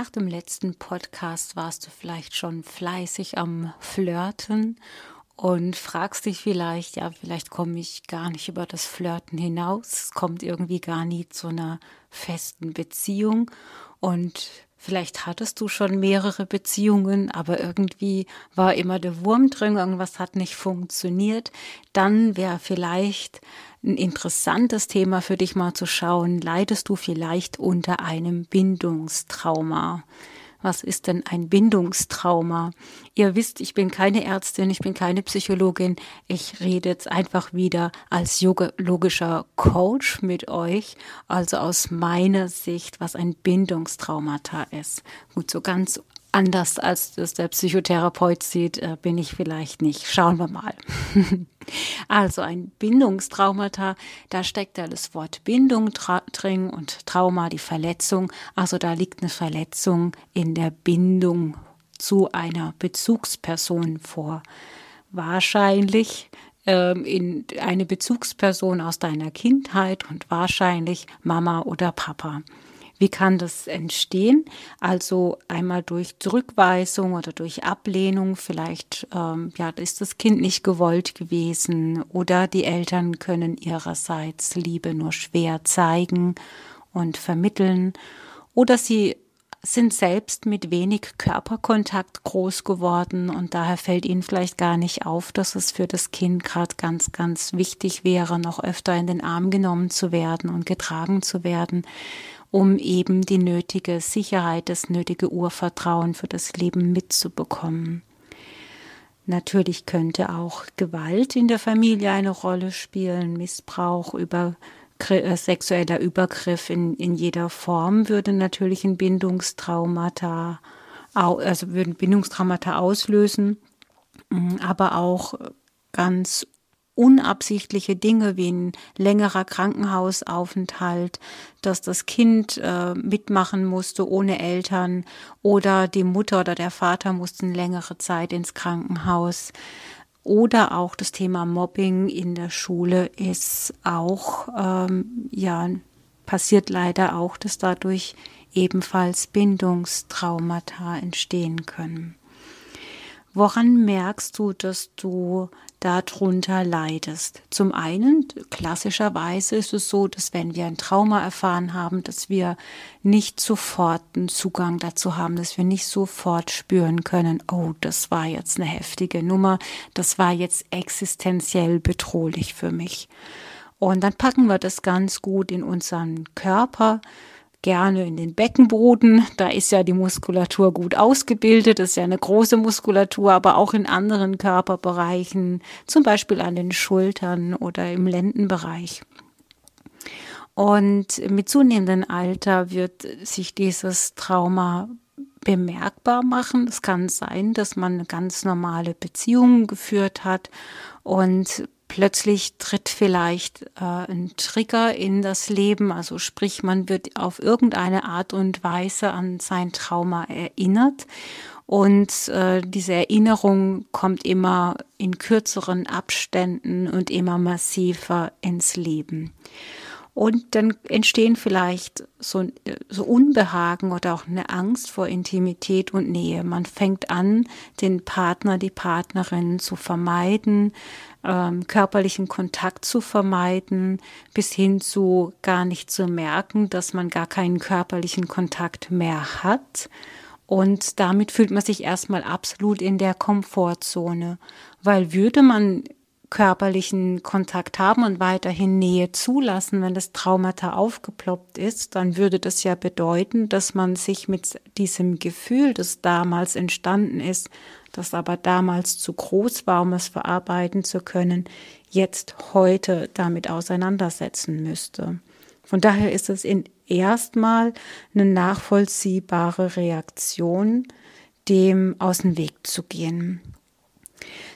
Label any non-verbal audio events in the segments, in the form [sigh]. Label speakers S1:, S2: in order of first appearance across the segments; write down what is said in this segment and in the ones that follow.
S1: Nach dem letzten Podcast warst du vielleicht schon fleißig am Flirten und fragst dich vielleicht, ja, vielleicht komme ich gar nicht über das Flirten hinaus, es kommt irgendwie gar nie zu einer festen Beziehung. Und Vielleicht hattest du schon mehrere Beziehungen, aber irgendwie war immer der Wurm drin, irgendwas hat nicht funktioniert. Dann wäre vielleicht ein interessantes Thema für dich mal zu schauen. Leidest du vielleicht unter einem Bindungstrauma? Was ist denn ein Bindungstrauma? Ihr wisst, ich bin keine Ärztin, ich bin keine Psychologin. Ich rede jetzt einfach wieder als logischer Coach mit euch, also aus meiner Sicht, was ein Bindungstraumata ist. Gut, so ganz anders als das der Psychotherapeut sieht, äh, bin ich vielleicht nicht. Schauen wir mal. [laughs] also ein Bindungstraumata, da steckt ja das Wort Bindung drin und Trauma, die Verletzung. Also da liegt eine Verletzung in der Bindung zu einer Bezugsperson vor. Wahrscheinlich ähm, in eine Bezugsperson aus deiner Kindheit und wahrscheinlich Mama oder Papa. Wie kann das entstehen? Also einmal durch Zurückweisung oder durch Ablehnung, vielleicht ähm, ja, ist das Kind nicht gewollt gewesen oder die Eltern können ihrerseits Liebe nur schwer zeigen und vermitteln oder sie sind selbst mit wenig Körperkontakt groß geworden und daher fällt ihnen vielleicht gar nicht auf, dass es für das Kind gerade ganz, ganz wichtig wäre, noch öfter in den Arm genommen zu werden und getragen zu werden um eben die nötige Sicherheit, das nötige Urvertrauen für das Leben mitzubekommen. Natürlich könnte auch Gewalt in der Familie eine Rolle spielen, Missbrauch, über, äh, sexueller Übergriff in, in jeder Form würde natürlich ein Bindungstraumata, also würden Bindungstraumata auslösen, aber auch ganz unabsichtliche Dinge wie ein längerer Krankenhausaufenthalt, dass das Kind äh, mitmachen musste ohne Eltern oder die Mutter oder der Vater mussten längere Zeit ins Krankenhaus. Oder auch das Thema Mobbing in der Schule ist auch, ähm, ja, passiert leider auch, dass dadurch ebenfalls Bindungstraumata entstehen können. Woran merkst du, dass du darunter leidest. Zum einen, klassischerweise ist es so, dass wenn wir ein Trauma erfahren haben, dass wir nicht sofort einen Zugang dazu haben, dass wir nicht sofort spüren können, oh, das war jetzt eine heftige Nummer, das war jetzt existenziell bedrohlich für mich. Und dann packen wir das ganz gut in unseren Körper, gerne in den Beckenboden. Da ist ja die Muskulatur gut ausgebildet, ist ja eine große Muskulatur, aber auch in anderen Körperbereichen, zum Beispiel an den Schultern oder im Lendenbereich. Und mit zunehmendem Alter wird sich dieses Trauma bemerkbar machen. Es kann sein, dass man eine ganz normale Beziehung geführt hat und plötzlich tritt vielleicht äh, ein Trigger in das Leben, also sprich, man wird auf irgendeine Art und Weise an sein Trauma erinnert und äh, diese Erinnerung kommt immer in kürzeren Abständen und immer massiver ins Leben. Und dann entstehen vielleicht so, so Unbehagen oder auch eine Angst vor Intimität und Nähe. Man fängt an, den Partner, die Partnerin zu vermeiden, ähm, körperlichen Kontakt zu vermeiden, bis hin zu gar nicht zu merken, dass man gar keinen körperlichen Kontakt mehr hat. Und damit fühlt man sich erstmal absolut in der Komfortzone, weil würde man körperlichen Kontakt haben und weiterhin Nähe zulassen, wenn das Traumata aufgeploppt ist, dann würde das ja bedeuten, dass man sich mit diesem Gefühl, das damals entstanden ist, das aber damals zu groß war, um es verarbeiten zu können, jetzt heute damit auseinandersetzen müsste. Von daher ist es in erstmal eine nachvollziehbare Reaktion, dem aus dem Weg zu gehen.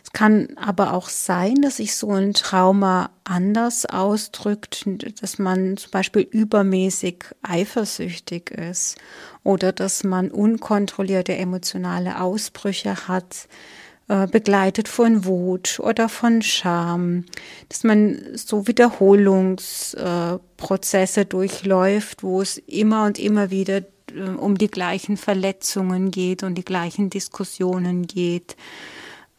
S1: Es kann aber auch sein, dass sich so ein Trauma anders ausdrückt, dass man zum Beispiel übermäßig eifersüchtig ist oder dass man unkontrollierte emotionale Ausbrüche hat, äh, begleitet von Wut oder von Scham, dass man so Wiederholungsprozesse durchläuft, wo es immer und immer wieder äh, um die gleichen Verletzungen geht und die gleichen Diskussionen geht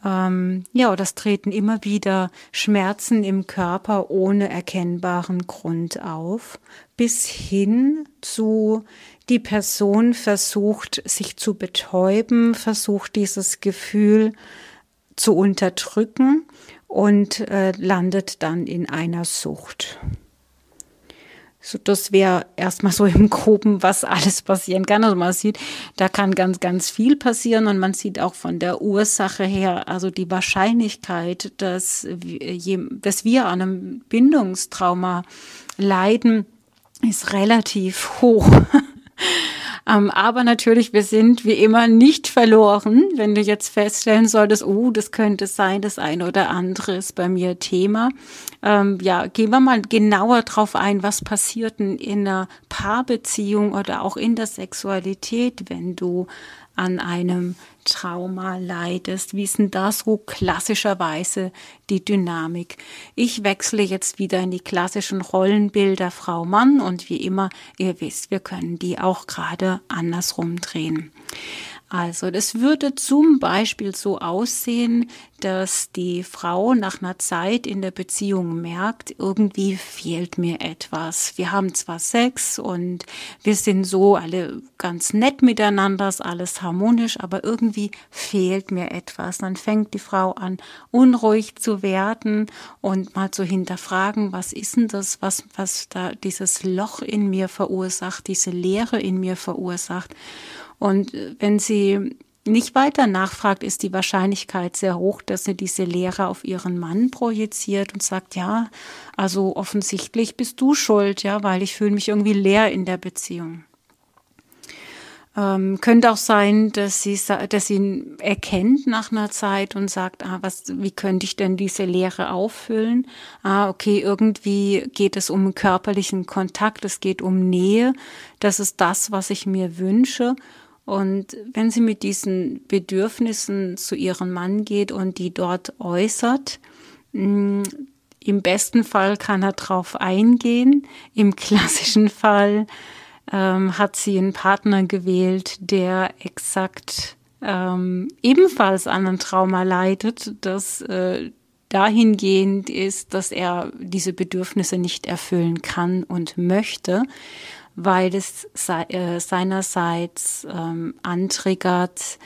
S1: ähm, ja, das treten immer wieder Schmerzen im Körper ohne erkennbaren Grund auf, bis hin zu die Person versucht, sich zu betäuben, versucht dieses Gefühl zu unterdrücken und äh, landet dann in einer Sucht. So, das wäre erstmal so im Groben, was alles passieren kann. Also man sieht, da kann ganz, ganz viel passieren und man sieht auch von der Ursache her, also die Wahrscheinlichkeit, dass, dass wir an einem Bindungstrauma leiden, ist relativ hoch. [laughs] [laughs] Ähm, aber natürlich, wir sind wie immer nicht verloren. Wenn du jetzt feststellen solltest, oh, das könnte sein, das eine oder andere ist bei mir Thema. Ähm, ja, gehen wir mal genauer drauf ein, was passiert denn in einer Paarbeziehung oder auch in der Sexualität, wenn du an einem Trauma leidest. Wie ist denn da so klassischerweise die Dynamik? Ich wechsle jetzt wieder in die klassischen Rollenbilder Frau Mann und wie immer, ihr wisst, wir können die auch gerade andersrum drehen. Also das würde zum Beispiel so aussehen, dass die Frau nach einer Zeit in der Beziehung merkt, irgendwie fehlt mir etwas. Wir haben zwar Sex und wir sind so alle ganz nett miteinander, ist alles harmonisch, aber irgendwie fehlt mir etwas. Dann fängt die Frau an, unruhig zu werden und mal zu hinterfragen, was ist denn das, was, was da dieses Loch in mir verursacht, diese Leere in mir verursacht. Und wenn sie nicht weiter nachfragt, ist die Wahrscheinlichkeit sehr hoch, dass sie diese Lehre auf ihren Mann projiziert und sagt, ja, also offensichtlich bist du schuld, ja, weil ich fühle mich irgendwie leer in der Beziehung. Ähm, könnte auch sein, dass sie, dass sie erkennt nach einer Zeit und sagt, ah, was, wie könnte ich denn diese Lehre auffüllen? Ah, okay, irgendwie geht es um körperlichen Kontakt, es geht um Nähe. Das ist das, was ich mir wünsche. Und wenn sie mit diesen Bedürfnissen zu ihrem Mann geht und die dort äußert, mm, im besten Fall kann er drauf eingehen. Im klassischen Fall ähm, hat sie einen Partner gewählt, der exakt ähm, ebenfalls an einem Trauma leidet, das äh, dahingehend ist, dass er diese Bedürfnisse nicht erfüllen kann und möchte weil es äh, seinerseits ähm, antriggert,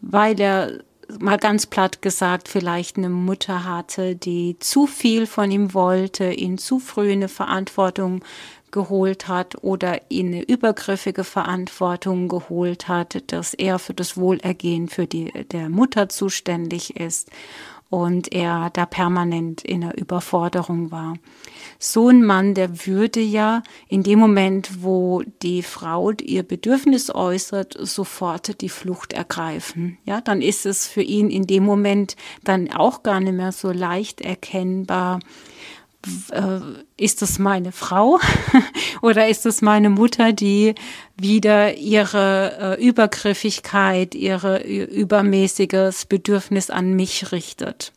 S1: weil er mal ganz platt gesagt vielleicht eine Mutter hatte, die zu viel von ihm wollte, ihn zu früh in eine Verantwortung geholt hat oder ihn eine übergriffige Verantwortung geholt hat, dass er für das Wohlergehen für die der Mutter zuständig ist und er da permanent in der Überforderung war. So ein Mann, der würde ja in dem Moment, wo die Frau ihr Bedürfnis äußert, sofort die Flucht ergreifen. Ja, dann ist es für ihn in dem Moment dann auch gar nicht mehr so leicht erkennbar, ist das meine Frau [laughs] oder ist das meine Mutter, die wieder ihre äh, Übergriffigkeit, ihre übermäßiges Bedürfnis an mich richtet?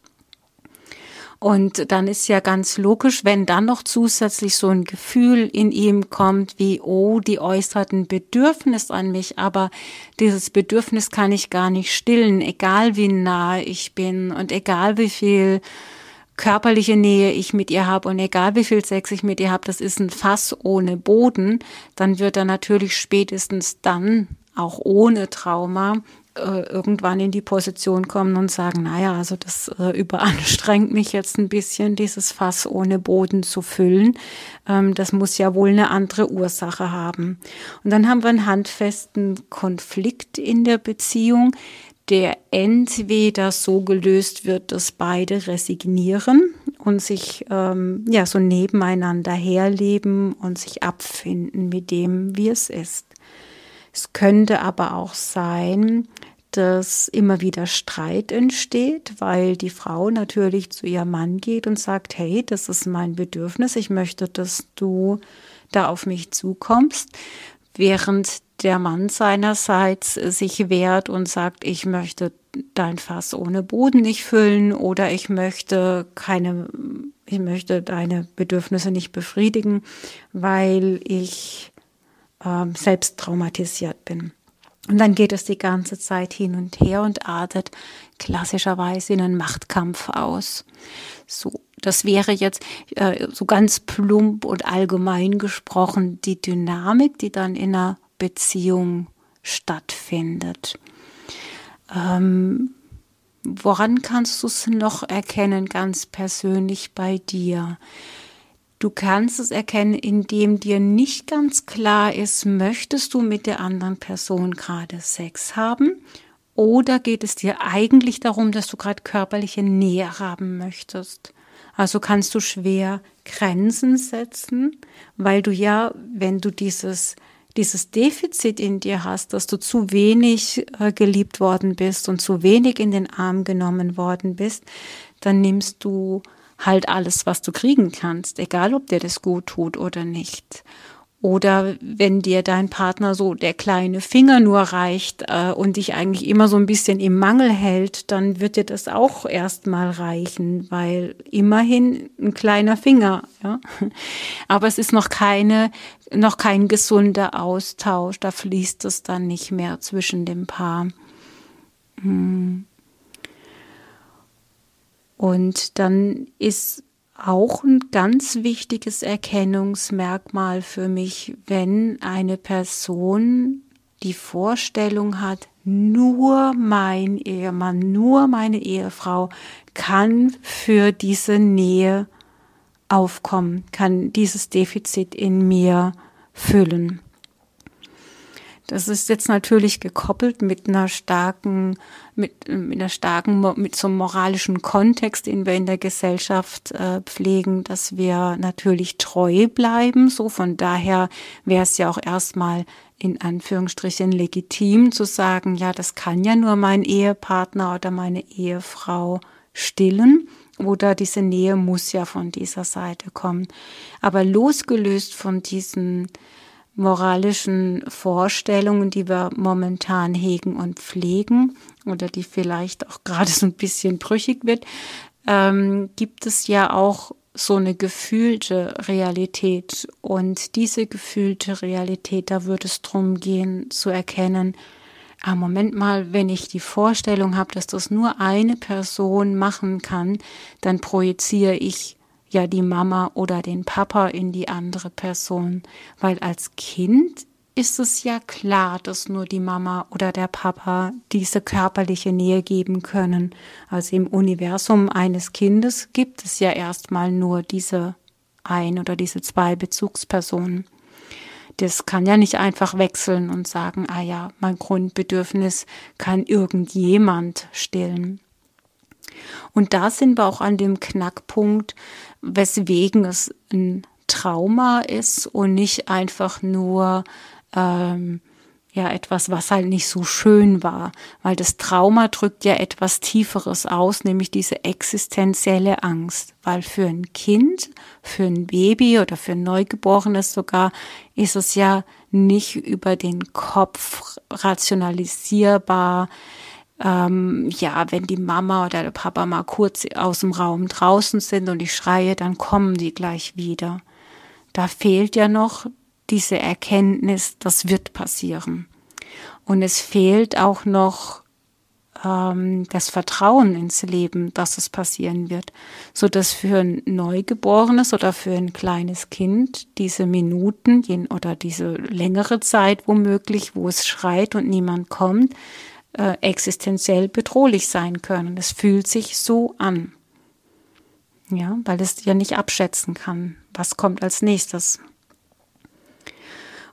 S1: Und dann ist ja ganz logisch, wenn dann noch zusätzlich so ein Gefühl in ihm kommt, wie, oh, die äußert ein Bedürfnis an mich, aber dieses Bedürfnis kann ich gar nicht stillen, egal wie nah ich bin und egal wie viel körperliche Nähe ich mit ihr habe und egal wie viel Sex ich mit ihr habe, das ist ein Fass ohne Boden, dann wird er natürlich spätestens dann auch ohne Trauma äh, irgendwann in die Position kommen und sagen, naja, also das äh, überanstrengt mich jetzt ein bisschen, dieses Fass ohne Boden zu füllen. Ähm, das muss ja wohl eine andere Ursache haben. Und dann haben wir einen handfesten Konflikt in der Beziehung, der entweder so gelöst wird, dass beide resignieren und sich ähm, ja so nebeneinander herleben und sich abfinden mit dem, wie es ist. Es könnte aber auch sein, dass immer wieder Streit entsteht, weil die Frau natürlich zu ihrem Mann geht und sagt, hey, das ist mein Bedürfnis, ich möchte, dass du da auf mich zukommst, während der Mann seinerseits sich wehrt und sagt, ich möchte dein Fass ohne Boden nicht füllen oder ich möchte keine, ich möchte deine Bedürfnisse nicht befriedigen, weil ich äh, selbst traumatisiert bin. Und dann geht es die ganze Zeit hin und her und artet klassischerweise in einen Machtkampf aus. So, das wäre jetzt äh, so ganz plump und allgemein gesprochen die Dynamik, die dann in einer Beziehung stattfindet. Ähm, woran kannst du es noch erkennen, ganz persönlich bei dir? Du kannst es erkennen, indem dir nicht ganz klar ist, möchtest du mit der anderen Person gerade Sex haben oder geht es dir eigentlich darum, dass du gerade körperliche Nähe haben möchtest? Also kannst du schwer Grenzen setzen, weil du ja, wenn du dieses dieses Defizit in dir hast, dass du zu wenig äh, geliebt worden bist und zu wenig in den Arm genommen worden bist, dann nimmst du halt alles, was du kriegen kannst, egal ob dir das gut tut oder nicht. Oder wenn dir dein Partner so der kleine Finger nur reicht äh, und dich eigentlich immer so ein bisschen im Mangel hält, dann wird dir das auch erstmal reichen, weil immerhin ein kleiner Finger, ja. [laughs] Aber es ist noch keine, noch kein gesunder Austausch, da fließt es dann nicht mehr zwischen dem Paar. Hm. Und dann ist auch ein ganz wichtiges Erkennungsmerkmal für mich, wenn eine Person die Vorstellung hat, nur mein Ehemann, nur meine Ehefrau kann für diese Nähe aufkommen, kann dieses Defizit in mir füllen. Das ist jetzt natürlich gekoppelt mit einer starken, mit, mit einer starken, mit so einem moralischen Kontext, den wir in der Gesellschaft äh, pflegen, dass wir natürlich treu bleiben. So von daher wäre es ja auch erstmal in Anführungsstrichen legitim zu sagen, ja, das kann ja nur mein Ehepartner oder meine Ehefrau stillen oder diese Nähe muss ja von dieser Seite kommen. Aber losgelöst von diesen moralischen Vorstellungen, die wir momentan hegen und pflegen oder die vielleicht auch gerade so ein bisschen brüchig wird, ähm, gibt es ja auch so eine gefühlte Realität. Und diese gefühlte Realität, da würde es darum gehen zu erkennen, ah, Moment mal, wenn ich die Vorstellung habe, dass das nur eine Person machen kann, dann projiziere ich ja die Mama oder den Papa in die andere Person, weil als Kind ist es ja klar, dass nur die Mama oder der Papa diese körperliche Nähe geben können. Also im Universum eines Kindes gibt es ja erstmal nur diese ein oder diese zwei Bezugspersonen. Das kann ja nicht einfach wechseln und sagen, ah ja, mein Grundbedürfnis kann irgendjemand stillen. Und da sind wir auch an dem Knackpunkt, weswegen es ein Trauma ist und nicht einfach nur ähm, ja etwas, was halt nicht so schön war, weil das Trauma drückt ja etwas Tieferes aus, nämlich diese existenzielle Angst, weil für ein Kind, für ein Baby oder für ein Neugeborenes sogar ist es ja nicht über den Kopf rationalisierbar, ähm, ja, wenn die Mama oder der Papa mal kurz aus dem Raum draußen sind und ich schreie, dann kommen die gleich wieder. Da fehlt ja noch diese Erkenntnis, das wird passieren. Und es fehlt auch noch ähm, das Vertrauen ins Leben, dass es passieren wird, so dass für ein Neugeborenes oder für ein kleines Kind diese Minuten oder diese längere Zeit womöglich, wo es schreit und niemand kommt, äh, existenziell bedrohlich sein können. Es fühlt sich so an. Ja, weil es ja nicht abschätzen kann, was kommt als nächstes.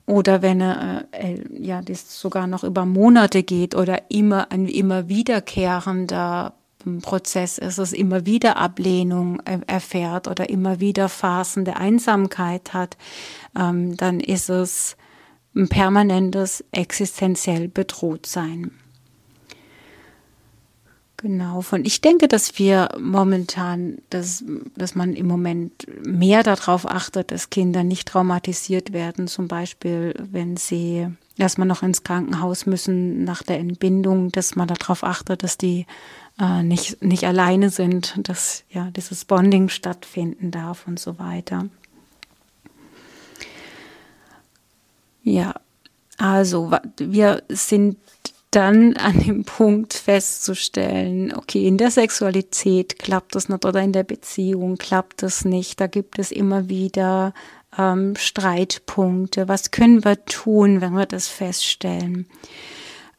S1: Oder wenn er, äh, ja, das sogar noch über Monate geht oder immer ein immer wiederkehrender Prozess ist, es immer wieder Ablehnung äh, erfährt oder immer wieder Phasen der Einsamkeit hat, ähm, dann ist es ein permanentes existenziell bedroht sein. Genau, von ich denke, dass wir momentan, dass, dass man im Moment mehr darauf achtet, dass Kinder nicht traumatisiert werden, zum Beispiel, wenn sie erstmal noch ins Krankenhaus müssen nach der Entbindung, dass man darauf achtet, dass die äh, nicht, nicht alleine sind, dass ja dieses Bonding stattfinden darf und so weiter. Ja, also wir sind dann an dem Punkt festzustellen, okay, in der Sexualität klappt das nicht oder in der Beziehung klappt das nicht. Da gibt es immer wieder ähm, Streitpunkte. Was können wir tun, wenn wir das feststellen?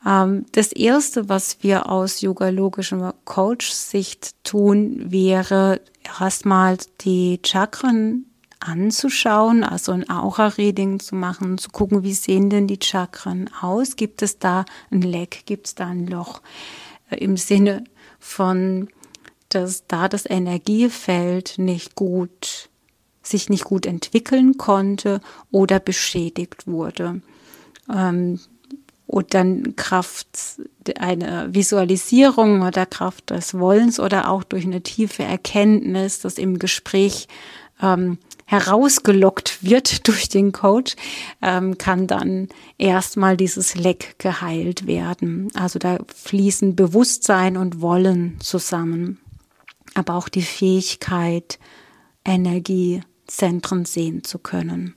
S1: Ähm, das erste, was wir aus yogalogischen Coach-Sicht tun, wäre erstmal die Chakren anzuschauen, also ein Aura-Reading zu machen, zu gucken, wie sehen denn die Chakren aus? Gibt es da ein Leck? Gibt es da ein Loch? Äh, Im Sinne von, dass da das Energiefeld nicht gut, sich nicht gut entwickeln konnte oder beschädigt wurde. Ähm, und dann Kraft einer Visualisierung oder Kraft des Wollens oder auch durch eine tiefe Erkenntnis, das im Gespräch ähm, herausgelockt wird [laughs] durch den Coach, ähm, kann dann erstmal dieses Leck geheilt werden. Also da fließen Bewusstsein und Wollen zusammen, aber auch die Fähigkeit, Energiezentren sehen zu können.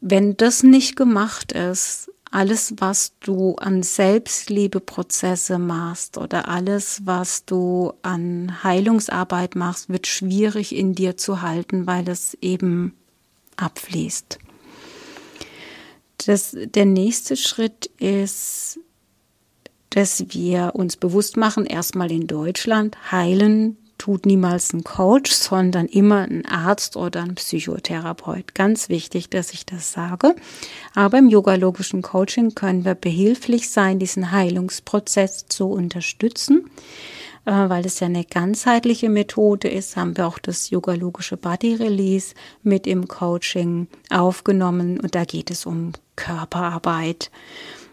S1: Wenn das nicht gemacht ist, alles, was du an Selbstliebeprozesse machst oder alles, was du an Heilungsarbeit machst, wird schwierig in dir zu halten, weil es eben abfließt. Das, der nächste Schritt ist, dass wir uns bewusst machen, erstmal in Deutschland, heilen tut niemals ein Coach, sondern immer ein Arzt oder ein Psychotherapeut. Ganz wichtig, dass ich das sage. Aber im yogalogischen Coaching können wir behilflich sein, diesen Heilungsprozess zu unterstützen. Äh, weil es ja eine ganzheitliche Methode ist, haben wir auch das yogalogische Body Release mit im Coaching aufgenommen und da geht es um Körperarbeit.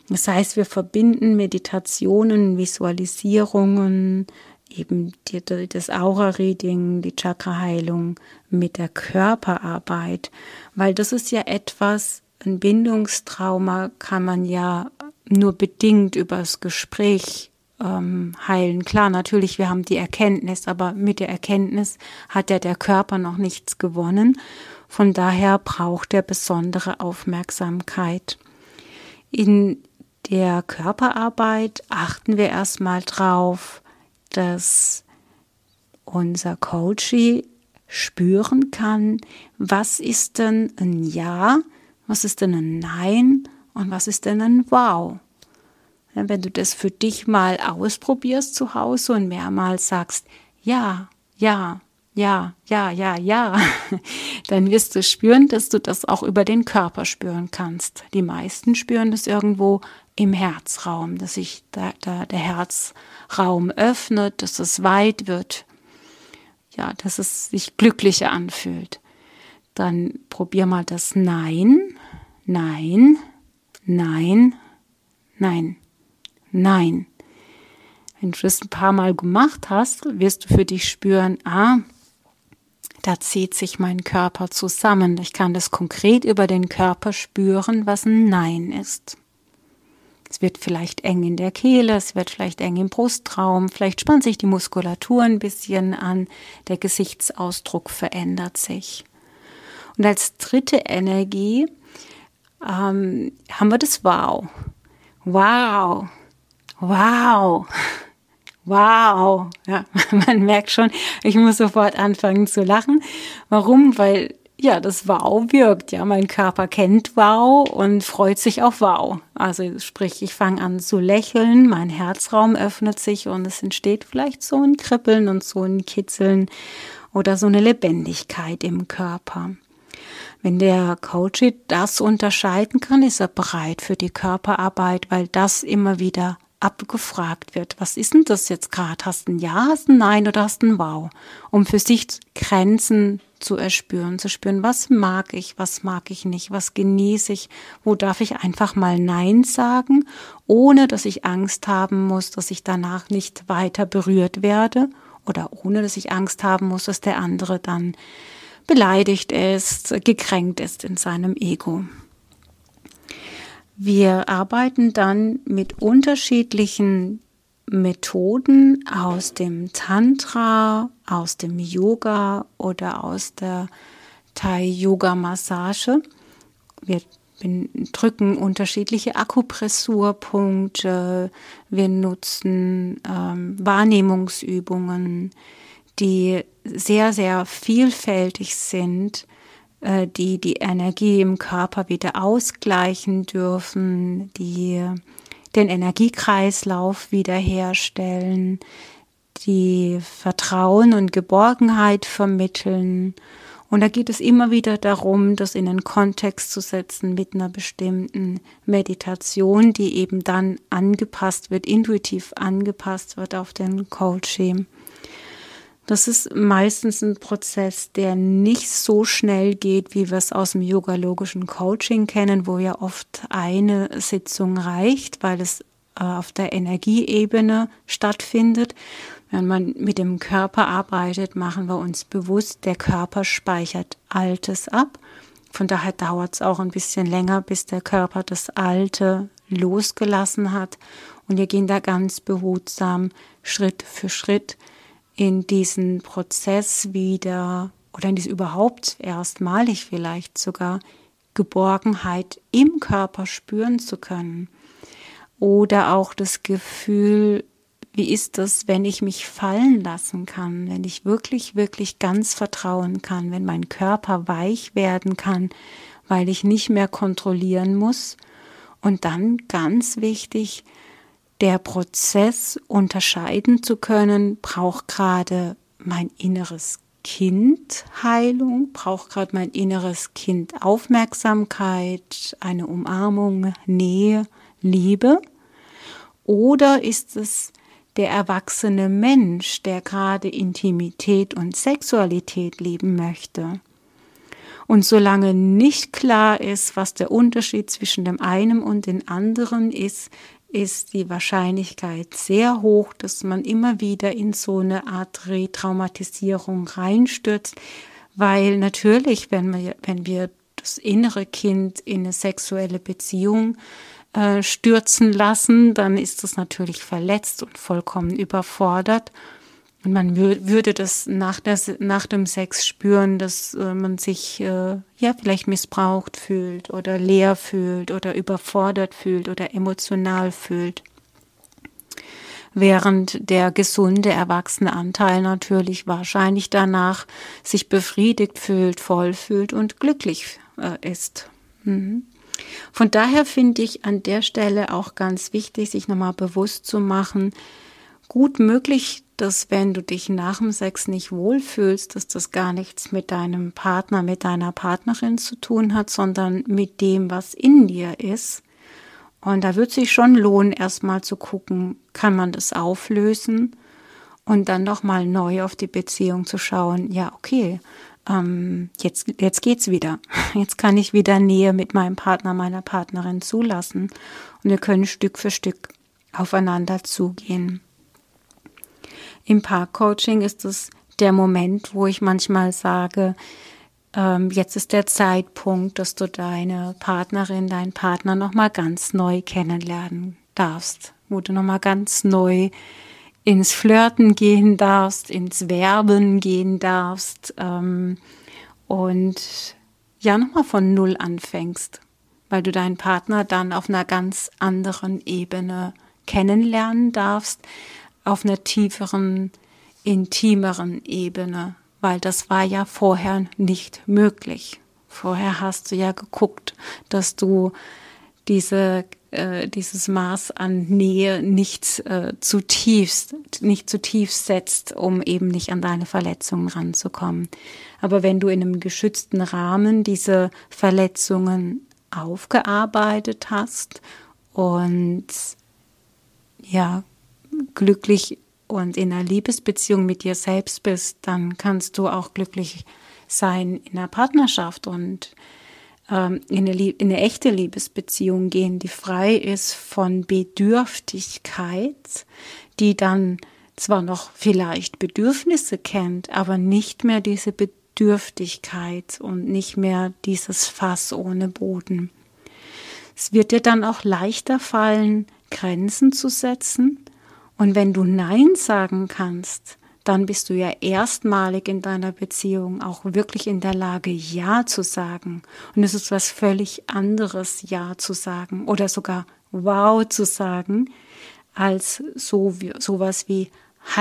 S1: Das heißt, wir verbinden Meditationen, Visualisierungen, eben die, das Aura-Reading, die Chakra-Heilung mit der Körperarbeit, weil das ist ja etwas, ein Bindungstrauma kann man ja nur bedingt übers Gespräch ähm, heilen. Klar, natürlich, wir haben die Erkenntnis, aber mit der Erkenntnis hat ja der Körper noch nichts gewonnen. Von daher braucht er besondere Aufmerksamkeit. In der Körperarbeit achten wir erstmal drauf, dass unser Coachie spüren kann, was ist denn ein Ja, was ist denn ein Nein und was ist denn ein Wow. Wenn du das für dich mal ausprobierst zu Hause und mehrmals sagst, ja, ja, ja, ja, ja, ja, dann wirst du spüren, dass du das auch über den Körper spüren kannst. Die meisten spüren das irgendwo im Herzraum, dass sich da, da der Herzraum öffnet, dass es weit wird, ja, dass es sich glücklicher anfühlt. Dann probier mal das Nein, Nein, Nein, Nein, Nein. Wenn du das ein paar Mal gemacht hast, wirst du für dich spüren, ah, da zieht sich mein Körper zusammen. Ich kann das konkret über den Körper spüren, was ein Nein ist. Es wird vielleicht eng in der Kehle, es wird vielleicht eng im Brustraum, vielleicht spannt sich die Muskulatur ein bisschen an, der Gesichtsausdruck verändert sich. Und als dritte Energie ähm, haben wir das Wow. Wow. Wow. Wow. Ja, [laughs] man merkt schon, ich muss sofort anfangen zu lachen. Warum? Weil ja, das Wow wirkt. Ja, mein Körper kennt Wow und freut sich auf Wow. Also sprich, ich fange an zu lächeln, mein Herzraum öffnet sich und es entsteht vielleicht so ein Kribbeln und so ein Kitzeln oder so eine Lebendigkeit im Körper. Wenn der Coach das unterscheiden kann, ist er bereit für die Körperarbeit, weil das immer wieder abgefragt wird. Was ist denn das jetzt gerade? Hast du ein Ja, hast du ein Nein oder hast du ein Wow? Um für sich Grenzen zu erspüren, zu spüren, was mag ich, was mag ich nicht, was genieße ich, wo darf ich einfach mal Nein sagen, ohne dass ich Angst haben muss, dass ich danach nicht weiter berührt werde oder ohne dass ich Angst haben muss, dass der andere dann beleidigt ist, gekränkt ist in seinem Ego. Wir arbeiten dann mit unterschiedlichen Methoden aus dem Tantra, aus dem Yoga oder aus der Thai-Yoga-Massage. Wir drücken unterschiedliche Akupressurpunkte, wir nutzen ähm, Wahrnehmungsübungen, die sehr, sehr vielfältig sind, äh, die die Energie im Körper wieder ausgleichen dürfen, die den Energiekreislauf wiederherstellen, die Vertrauen und Geborgenheit vermitteln. Und da geht es immer wieder darum, das in einen Kontext zu setzen mit einer bestimmten Meditation, die eben dann angepasst wird, intuitiv angepasst wird auf den Coaching. Das ist meistens ein Prozess, der nicht so schnell geht, wie wir es aus dem yogalogischen Coaching kennen, wo ja oft eine Sitzung reicht, weil es äh, auf der Energieebene stattfindet. Wenn man mit dem Körper arbeitet, machen wir uns bewusst, der Körper speichert Altes ab. Von daher dauert es auch ein bisschen länger, bis der Körper das Alte losgelassen hat. Und wir gehen da ganz behutsam Schritt für Schritt in diesen Prozess wieder oder in diese überhaupt erstmalig vielleicht sogar Geborgenheit im Körper spüren zu können. Oder auch das Gefühl, wie ist das, wenn ich mich fallen lassen kann, wenn ich wirklich, wirklich ganz vertrauen kann, wenn mein Körper weich werden kann, weil ich nicht mehr kontrollieren muss. Und dann ganz wichtig, der Prozess unterscheiden zu können, braucht gerade mein inneres Kind Heilung, braucht gerade mein inneres Kind Aufmerksamkeit, eine Umarmung, Nähe, Liebe? Oder ist es der erwachsene Mensch, der gerade Intimität und Sexualität leben möchte? Und solange nicht klar ist, was der Unterschied zwischen dem einen und dem anderen ist, ist die Wahrscheinlichkeit sehr hoch, dass man immer wieder in so eine Art Retraumatisierung reinstürzt, weil natürlich, wenn wir, wenn wir das innere Kind in eine sexuelle Beziehung äh, stürzen lassen, dann ist das natürlich verletzt und vollkommen überfordert. Und man würde das nach, der, nach dem Sex spüren, dass äh, man sich äh, ja vielleicht missbraucht fühlt oder leer fühlt oder überfordert fühlt oder emotional fühlt. Während der gesunde erwachsene Anteil natürlich wahrscheinlich danach sich befriedigt fühlt, voll fühlt und glücklich äh, ist. Mhm. Von daher finde ich an der Stelle auch ganz wichtig, sich nochmal bewusst zu machen, gut möglich, dass wenn du dich nach dem Sex nicht wohlfühlst, dass das gar nichts mit deinem Partner, mit deiner Partnerin zu tun hat, sondern mit dem, was in dir ist. Und da wird sich schon lohnen, erstmal zu gucken, kann man das auflösen und dann nochmal neu auf die Beziehung zu schauen. Ja, okay, ähm, jetzt, jetzt geht's wieder. [laughs] Jetzt kann ich wieder Nähe mit meinem Partner, meiner Partnerin zulassen und wir können Stück für Stück aufeinander zugehen. Im Parkcoaching ist es der Moment, wo ich manchmal sage, ähm, jetzt ist der Zeitpunkt, dass du deine Partnerin, deinen Partner nochmal ganz neu kennenlernen darfst, wo du nochmal ganz neu ins Flirten gehen darfst, ins Werben gehen darfst ähm, und ja nochmal von Null anfängst, weil du deinen Partner dann auf einer ganz anderen Ebene kennenlernen darfst, auf einer tieferen, intimeren Ebene, weil das war ja vorher nicht möglich. Vorher hast du ja geguckt, dass du diese, äh, dieses Maß an Nähe nicht äh, zu tief, nicht zu tief setzt, um eben nicht an deine Verletzungen ranzukommen. Aber wenn du in einem geschützten Rahmen diese Verletzungen aufgearbeitet hast und ja, glücklich und in einer Liebesbeziehung mit dir selbst bist, dann kannst du auch glücklich sein in einer Partnerschaft und ähm, in, eine, in eine echte Liebesbeziehung gehen, die frei ist von Bedürftigkeit, die dann zwar noch vielleicht Bedürfnisse kennt, aber nicht mehr diese Bedürftigkeit und nicht mehr dieses Fass ohne Boden. Es wird dir dann auch leichter fallen, Grenzen zu setzen. Und wenn du Nein sagen kannst, dann bist du ja erstmalig in deiner Beziehung auch wirklich in der Lage, Ja zu sagen. Und es ist was völlig anderes, Ja zu sagen oder sogar Wow zu sagen, als so wie, sowas wie,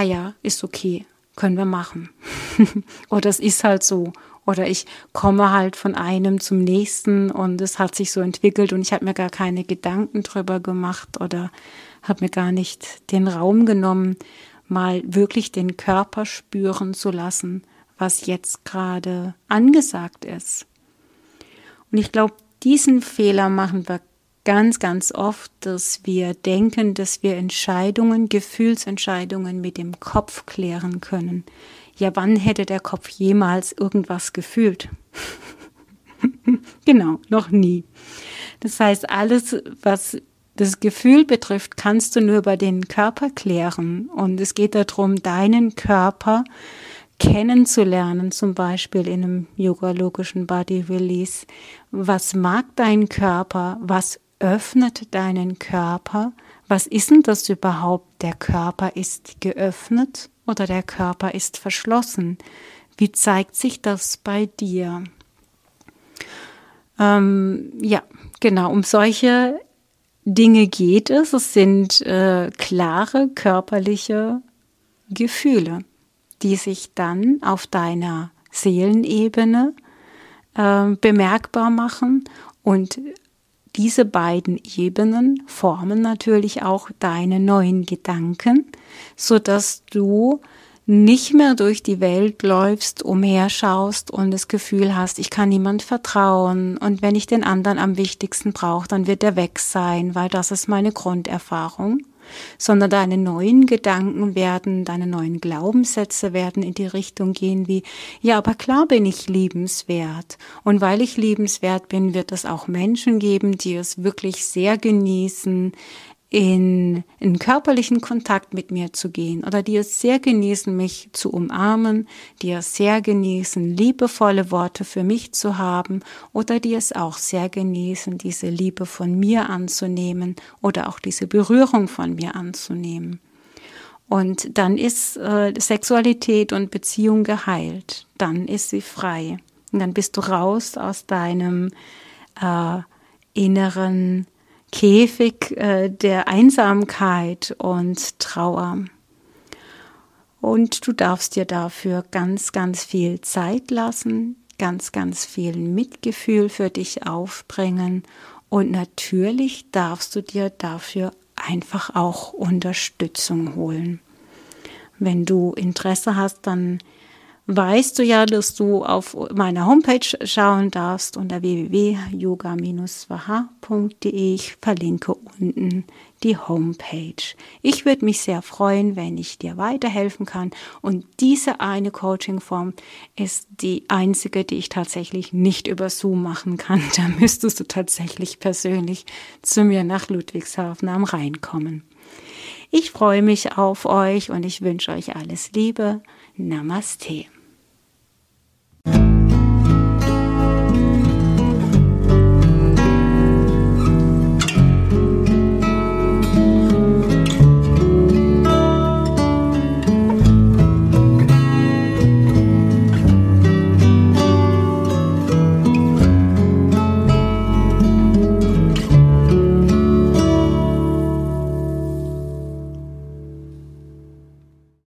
S1: ja, ist okay, können wir machen. [laughs] oder es ist halt so. Oder ich komme halt von einem zum nächsten und es hat sich so entwickelt und ich habe mir gar keine Gedanken drüber gemacht oder habe mir gar nicht den Raum genommen, mal wirklich den Körper spüren zu lassen, was jetzt gerade angesagt ist. Und ich glaube, diesen Fehler machen wir ganz, ganz oft, dass wir denken, dass wir Entscheidungen, Gefühlsentscheidungen mit dem Kopf klären können. Ja, wann hätte der Kopf jemals irgendwas gefühlt? [laughs] genau, noch nie. Das heißt, alles, was das Gefühl betrifft, kannst du nur über den Körper klären. Und es geht darum, deinen Körper kennenzulernen, zum Beispiel in einem yogalogischen Body Release. Was mag dein Körper? Was öffnet deinen Körper? Was ist denn das überhaupt? Der Körper ist geöffnet oder der Körper ist verschlossen? Wie zeigt sich das bei dir? Ähm, ja, genau, um solche Dinge geht es. Es sind äh, klare körperliche Gefühle, die sich dann auf deiner Seelenebene äh, bemerkbar machen und diese beiden Ebenen formen natürlich auch deine neuen Gedanken, so dass du nicht mehr durch die Welt läufst, umherschaust und das Gefühl hast, ich kann niemand vertrauen. Und wenn ich den anderen am wichtigsten brauche, dann wird er weg sein, weil das ist meine Grunderfahrung, sondern deine neuen Gedanken werden, deine neuen Glaubenssätze werden in die Richtung gehen wie, ja, aber klar bin ich liebenswert. Und weil ich liebenswert bin, wird es auch Menschen geben, die es wirklich sehr genießen, in, in körperlichen Kontakt mit mir zu gehen oder die es sehr genießen, mich zu umarmen, die es sehr genießen, liebevolle Worte für mich zu haben oder die es auch sehr genießen, diese Liebe von mir anzunehmen oder auch diese Berührung von mir anzunehmen. Und dann ist äh, Sexualität und Beziehung geheilt, dann ist sie frei. Und dann bist du raus aus deinem äh, inneren Käfig äh, der Einsamkeit und Trauer. Und du darfst dir dafür ganz, ganz viel Zeit lassen, ganz, ganz viel Mitgefühl für dich aufbringen und natürlich darfst du dir dafür einfach auch Unterstützung holen. Wenn du Interesse hast, dann weißt du ja, dass du auf meiner Homepage schauen darfst unter www.yoga-swaha.de. Ich verlinke unten die Homepage. Ich würde mich sehr freuen, wenn ich dir weiterhelfen kann. Und diese eine Coaching-Form ist die einzige, die ich tatsächlich nicht über Zoom machen kann. [laughs] Da müsstest du tatsächlich persönlich zu mir nach Ludwigshafen am Rhein kommen. Ich freue mich auf euch und ich wünsche euch alles Liebe. Namaste.